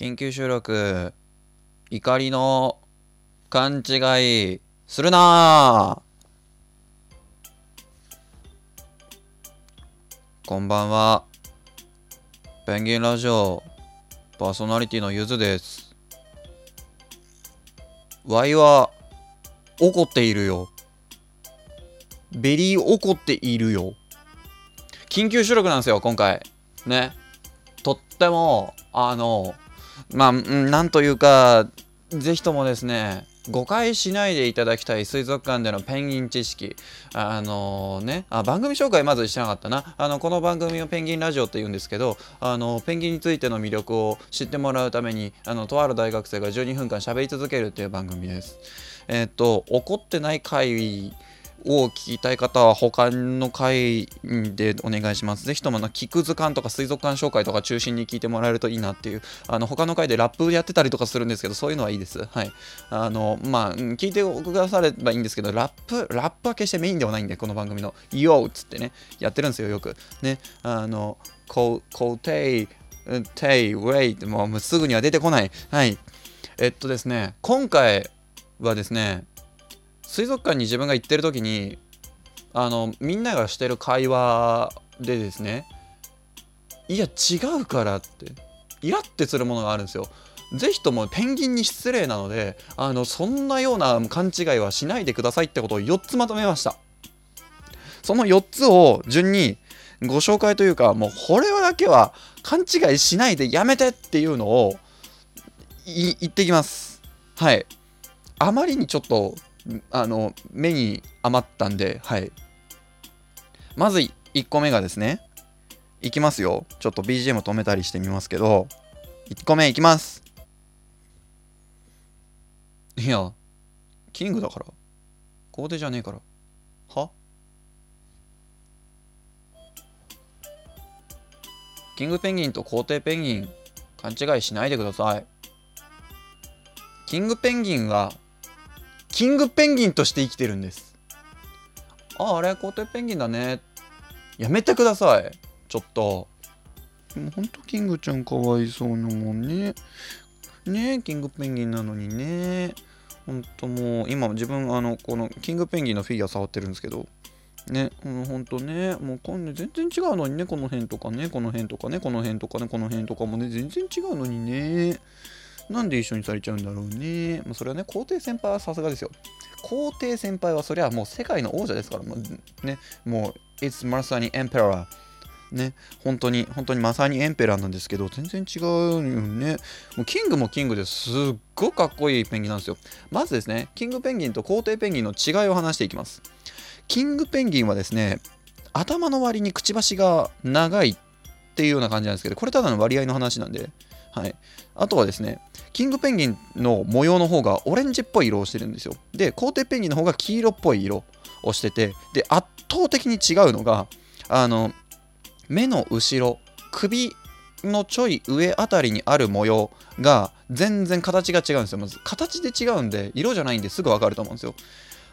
緊急収録怒りの勘違いするなこんばんは。ペンギンラジオパーソナリティのゆずです。ワイは怒っているよ。 very 怒っているよ。緊急収録なんですよ今回。ね。とってもあのまあなんというかぜひともですね誤解しないでいただきたい水族館でのペンギン知識。あのー、ねあ番組紹介まずしてなかったな。あのこの番組をペンギンラジオって言うんですけどあのペンギンについての魅力を知ってもらうためにあのとある大学生が12分間喋り続けるっていう番組です。えっ、と怒ってない回を聞きたい方は他の回でお願いします。ぜひともな、キク図鑑とか水族館紹介とか中心に聞いてもらえるといいなっていう、あの、他の回でラップやってたりとかするんですけど、そういうのはいいです。はい。あの、まあ、聞いてくださればいいんですけど、ラップ、ラップは決してメインではないんで、この番組の、YO! っつってね、やってるんですよ、よく。ね、あの、こう、こうてい、てい、ウェイってもうすぐには出てこない。はい。えっとですね、今回はですね、水族館に自分が行ってる時にあのみんながしてる会話でですねいや違うからってイラってするものがあるんですよ。ぜひともペンギンに失礼なのであのそんなような勘違いはしないでくださいってことを4つまとめました。その4つを順にご紹介というかもうこれだけは勘違いしないでやめてっていうのを言ってきます。はい。あまりにちょっとあの目に余ったんではい。まず1個目がですねいきますよ。ちょっと BGM 止めたりしてみますけど1個目いきます。いやキングだから。コーデじゃねえから。は？キングペンギンと皇帝ペンギン勘違いしないでください。キングペンギンはキングペンギンとして生きてるんです。ああれ皇帝ペンギンだね。やめてください。ちょっと。もうほんとキングちゃんかわいそうなもんね。ねキングペンギンなのにね。ほんともう今自分あのこのキングペンギンのフィギュア触ってるんですけど。ね、うん、ほんとね、もうこんね、全然違うのにね、この辺とかね、この辺とかね、この辺とかね、この辺とかもね、全然違うのにね。なんで一緒にされちゃうんだろうね。まあ、それはね、皇帝先輩はさすがですよ。皇帝先輩はそりゃもう世界の王者ですから、もうね、もう、It's まさにエンペラー。ね、本当に、本当にまさにエンペラーなんですけど、全然違うよね。もうキングもキングですっごいかっこいいペンギンなんですよ。まずですね、キングペンギンと皇帝ペンギンの違いを話していきます。キングペンギンはですね、頭の割にくちばしが長いっていうような感じなんですけど、これただの割合の話なんで、はい。あとはですね、キングペンギンの模様の方がオレンジっぽい色をしてるんですよ。で、皇帝ペンギンの方が黄色っぽい色をしてて、で、圧倒的に違うのが、あの、目の後ろ、首のちょい上あたりにある模様が全然形が違うんですよ。まず形で違うんで、色じゃないんですぐわかると思うんですよ。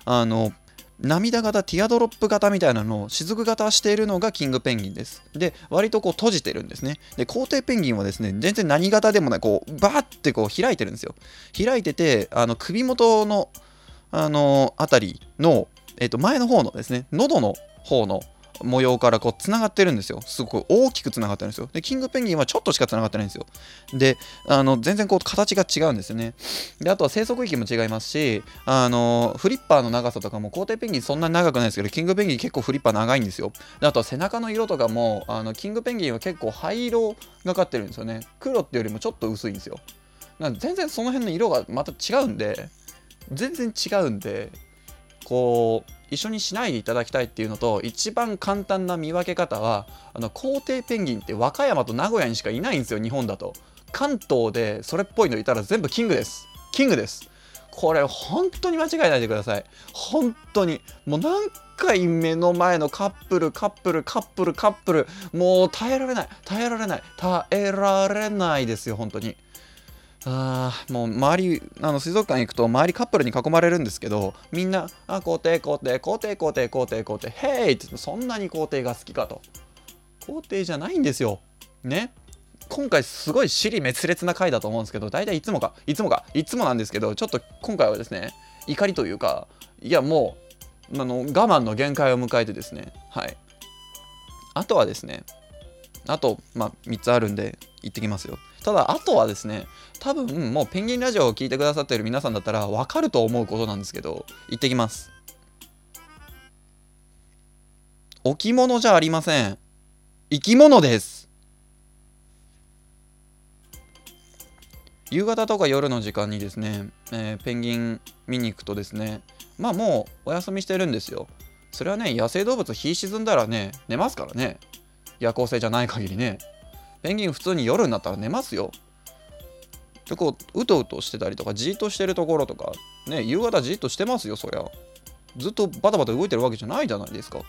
あの、涙型ティアドロップ型みたいなのを雫型しているのがキングペンギンです。で、割とこう閉じてるんですね。で、皇帝ペンギンはですね、全然何型でもない、こう、バーってこう開いてるんですよ。開いてて、あの首元の、あのー、あたりの、えっ、ー、と、前の方のですね、喉の方の模様からこうつながってるんですよ。すごく大きくつながってるんですよ。で、キングペンギンはちょっとしかつながってないんですよ。で、あの全然こう形が違うんですよね。で、あとは生息域も違いますし、あのフリッパーの長さとかも皇帝ペンギンそんなに長くないですけど、キングペンギン結構フリッパー長いんですよ。で、あとは背中の色とかも、あのキングペンギンは結構灰色がかってるんですよね。黒ってよりもちょっと薄いんですよ。なんで全然その辺の色がまた違うんで、全然違うんで、こう一緒にしないでいただきたいっていうのと一番簡単な見分け方はあの皇帝ペンギンって和歌山と名古屋にしかいないんですよ日本だと。関東でそれっぽいのいたら全部キングです。キングです。これ本当に間違えないでください。本当に。もう何回目の前のカップルカップルカップルカップルもう耐えられない耐えられない耐えられないですよ本当に。あもう周りあの水族館行くと周りカップルに囲まれるんですけどみんな「あ皇帝皇帝皇帝皇帝皇帝皇帝ヘイ!」ってそんなに皇帝が好きかと。皇帝じゃないんですよ。ね。今回すごい尻滅裂な回だと思うんですけど大体いつもかいつもかいつもなんですけどちょっと今回はですね怒りというかいやもうあの我慢の限界を迎えてですねはい。あとはですねあと、まあ、3つあるんで行ってきますよ。ただあとはですね多分もうペンギンラジオを聞いてくださっている皆さんだったら分かると思うことなんですけど行ってきます。置物じゃありません。生き物です。夕方とか夜の時間にですね、えー、ペンギン見に行くとですねまあもうお休みしてるんですよ。それはね野生動物日沈んだらね寝ますからね。夜行性じゃない限りね。ペンギン普通に夜になったら寝ますよ。でこううとうとしてたりとかじっとしてるところとかね夕方じっとしてますよそりゃ。ずっとバタバタ動いてるわけじゃないじゃないですか。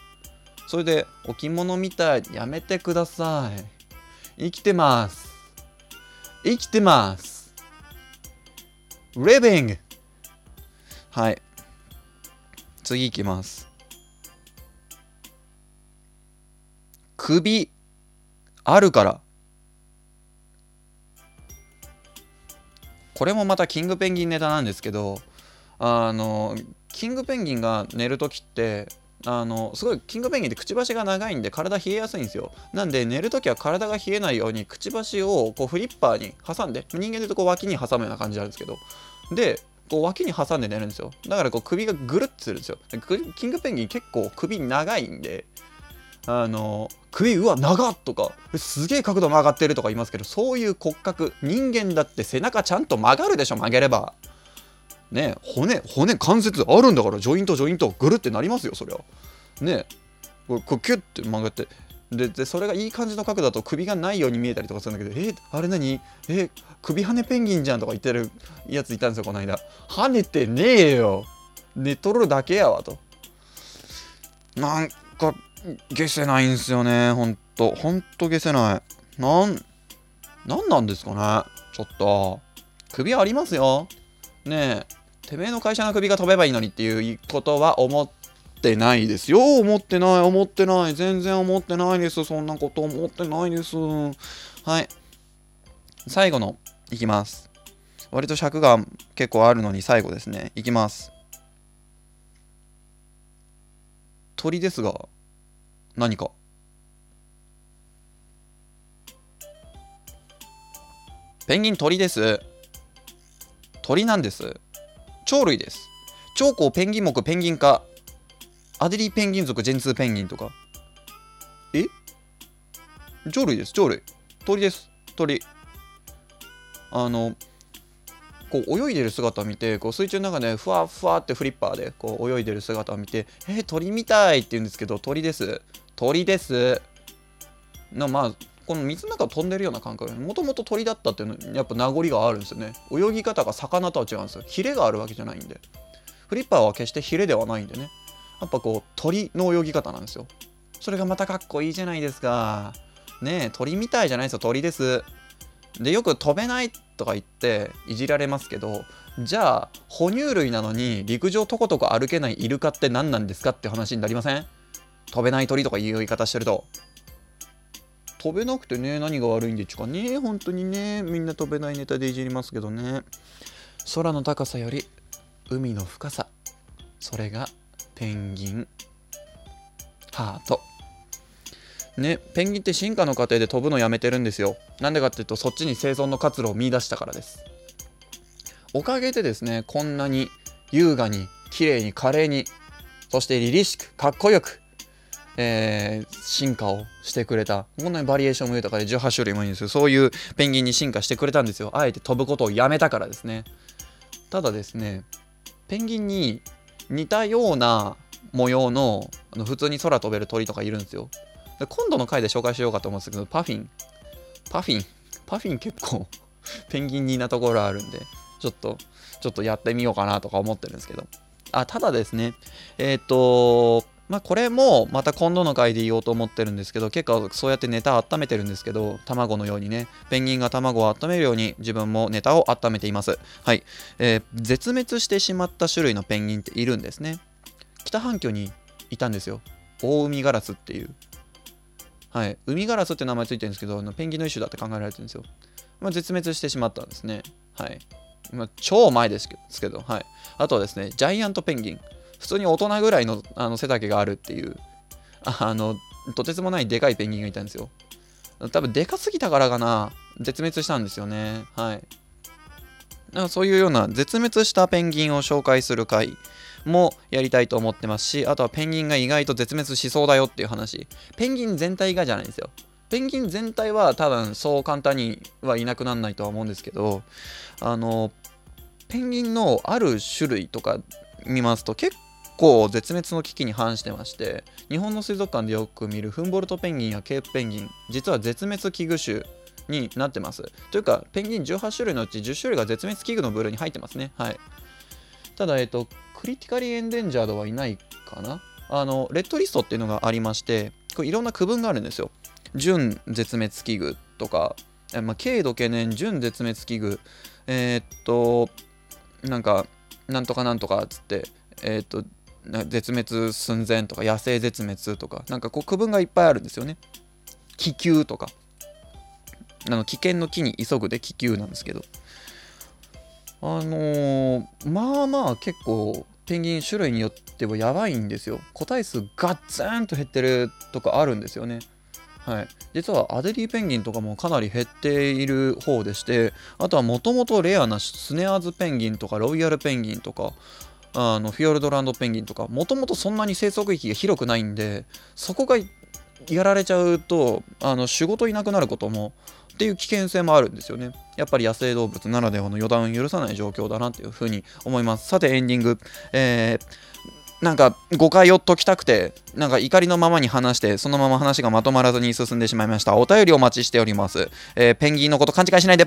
それで置物みたい。やめてください。生きてます。生きてます。リビングはい。次いきます。首あるから。これもまたキングペンギンネタなんですけどあのキングペンギンが寝る時ってあのすごいキングペンギンってくちばしが長いんで体冷えやすいんですよ。なんで寝るときは体が冷えないようにくちばしをこうフリッパーに挟んで人間で言うとこう脇に挟むような感じなんですけど。でこう脇に挟んで寝るんですよ。だからこう首がぐるっとするんですよ。キングペンギン結構首長いんであの首うわ長っとか。すげえ角度曲がってるとか言いますけどそういう骨格。人間だって背中ちゃんと曲がるでしょ曲げれば。ね骨骨関節あるんだからジョイントジョイントぐるってなりますよそりゃ。ねこうキュッて曲がって。ででそれがいい感じの角度だと首がないように見えたりとかするんだけどえあれ何？え首跳ねペンギンじゃんとか言ってるやついたんですよこの間。跳ねてねえよ。寝とるだけやわと。なんか消せないんすよねほんと。ほんと消せない。なんなんなんですかねちょっと。首ありますよ。ねえ。てめえの会社の首が飛べばいいのにっていうことは思ってないですよ。思ってない思ってない。全然思ってないです。そんなこと思ってないです。はい。最後のいきます。割と尺が結構あるのに最後ですね。いきます。鳥ですが。何か。ペンギン鳥です。鳥なんです。鳥類です。長江ペンギン目ペンギン科アデリーペンギン族ジェンツーペンギンとか。え？鳥類です鳥類。鳥です。鳥。あのこう泳いでる姿を見てこう水中の中でふわふわってフリッパーでこう泳いでる姿を見てえー、鳥みたいって言うんですけど鳥です。鳥です。なまあこの水の中を飛んでるような感覚。もともと鳥だったっていうのやっぱ名残があるんですよね。泳ぎ方が魚とは違うんですよ。ヒレがあるわけじゃないんで。フリッパーは決してヒレではないんでね。やっぱこう鳥の泳ぎ方なんですよ。それがまたかっこいいじゃないですか。ねえ鳥みたいじゃないですよ。鳥です。でよく飛べないとか言っていじられますけどじゃあ哺乳類なのに陸上とことこ歩けないイルカって何なんですかって話になりません？飛べない鳥とかいう言い方してると。飛べなくてね何が悪いんでちゅかね。本当にねみんな飛べないネタでいじりますけどね。空の高さより海の深さ。それがペンギン。ハート。ねペンギンって進化の過程で飛ぶのやめてるんですよ。なんでかっていうとそっちに生存の活路を見出したからです。おかげでですねこんなに優雅に綺麗に華麗にそして凛々しくかっこよくえー、進化をしてくれた。こんなにバリエーションも豊かで18種類もいいんですよ。そういうペンギンに進化してくれたんですよ。あえて飛ぶことをやめたからですね。ただですねペンギンに似たような模様のあの普通に空飛べる鳥とかいるんですよ。で今度の回で紹介しようかと思うんですけどパフィン。パフィン。パフィン結構 ペンギンになところあるんでちょっとちょっとやってみようかなとか思ってるんですけど。あただですねえっ、ー、とまあこれもまた今度の回で言おうと思ってるんですけど結構そうやってネタ温めてるんですけど卵のようにねペンギンが卵を温めるように自分もネタを温めています。はい、えー、絶滅してしまった種類のペンギンっているんですね。北半球にいたんですよ。オオウミガラスっていう。はい、ウミガラスって名前ついてるんですけどあのペンギンの一種だって考えられてるんですよ、まあ、絶滅してしまったんですね。はい。まあ、超前ですけど、はい。あとはですね、ジャイアントペンギン。普通に大人ぐらいのあの背丈があるっていう、あの、とてつもないでかいペンギンがいたんですよ。多分でかすぎたからかな、絶滅したんですよね。はい。なんかそういうような絶滅したペンギンを紹介する回もやりたいと思ってますし、あとはペンギンが意外と絶滅しそうだよっていう話。ペンギン全体がじゃないんですよ。ペンギン全体は多分そう簡単にはいなくならないとは思うんですけど、あの、ペンギンのある種類とか見ますと結構絶滅の危機に反してまして日本の水族館でよく見るフンボルトペンギンやケープペンギン実は絶滅危惧種になってます。というかペンギン18種類のうち10種類が絶滅危惧の部類に入ってますね。はい。ただえっとクリティカリーエンデンジャードはいないかな。あのレッドリストっていうのがありましてこれいろんな区分があるんですよ。準絶滅危惧とか、まあ、軽度懸念準絶滅危惧えー、っとなんかなんとかなんとかっつってえー、っと絶滅寸前とか野生絶滅とかなんかこう区分がいっぱいあるんですよね。気球とか。あの危険の木に急ぐで気球なんですけど。あのー、まあまあ結構ペンギン種類によってはやばいんですよ。個体数ガッツンと減ってるとかあるんですよね。はい、実はアデリーペンギンとかもかなり減っている方でしてあとはもともとレアなスネアーズペンギンとかロイヤルペンギンとかあのフィヨルドランドペンギンとかもともとそんなに生息域が広くないんでそこがやられちゃうとあの仕事いなくなることもっていう危険性もあるんですよねやっぱり野生動物ならではの予断を許さない状況だなっていうふうに思いますさてエンディング、えーなんか誤解を解きたくて、なんか怒りのままに話して、そのまま話がまとまらずに進んでしまいました。お便りお待ちしております。えー、ペンギンのこと勘違いしないで